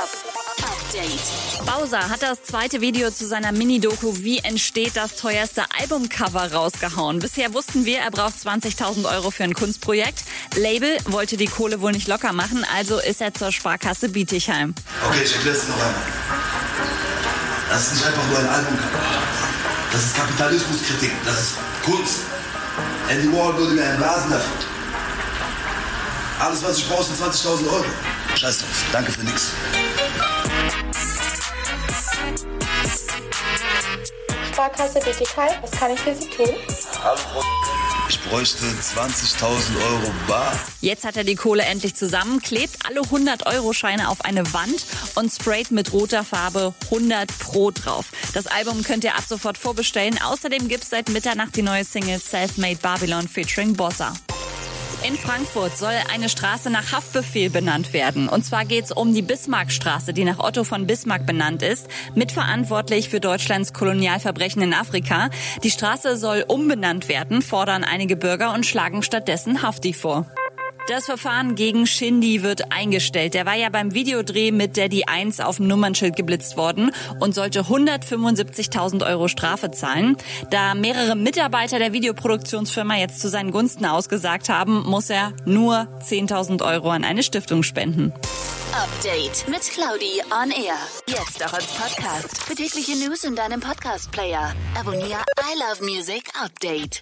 Update. Bowser hat das zweite Video zu seiner Mini-Doku Wie entsteht das teuerste Albumcover rausgehauen. Bisher wussten wir, er braucht 20.000 Euro für ein Kunstprojekt. Label wollte die Kohle wohl nicht locker machen, also ist er zur Sparkasse Bietigheim. Okay, ich erkläre es noch einmal. Das ist nicht einfach nur ein Albumcover. Das ist Kapitalismuskritik. Das ist Kunst. Andy Warhol würde mir einen Blasen dafür. Alles, was ich brauche, sind 20.000 Euro. Scheiß drauf. Danke für nix. Sparkasse Digital, was kann ich für Sie tun? Hallo. Ich bräuchte 20.000 Euro bar. Jetzt hat er die Kohle endlich zusammen, klebt alle 100-Euro-Scheine auf eine Wand und sprayt mit roter Farbe 100 Pro drauf. Das Album könnt ihr ab sofort vorbestellen. Außerdem gibt's seit Mitternacht die neue Single Selfmade Babylon featuring Bossa. In Frankfurt soll eine Straße nach Haftbefehl benannt werden. Und zwar geht es um die Bismarckstraße, die nach Otto von Bismarck benannt ist, mitverantwortlich für Deutschlands Kolonialverbrechen in Afrika. Die Straße soll umbenannt werden, fordern einige Bürger und schlagen stattdessen Hafti vor. Das Verfahren gegen Shindy wird eingestellt. Der war ja beim Videodreh mit Daddy 1 auf dem Nummernschild geblitzt worden und sollte 175.000 Euro Strafe zahlen. Da mehrere Mitarbeiter der Videoproduktionsfirma jetzt zu seinen Gunsten ausgesagt haben, muss er nur 10.000 Euro an eine Stiftung spenden. Update mit Claudi on Air. Jetzt auch als Podcast. Für tägliche News in deinem Podcast-Player. Abonniere I Love Music Update.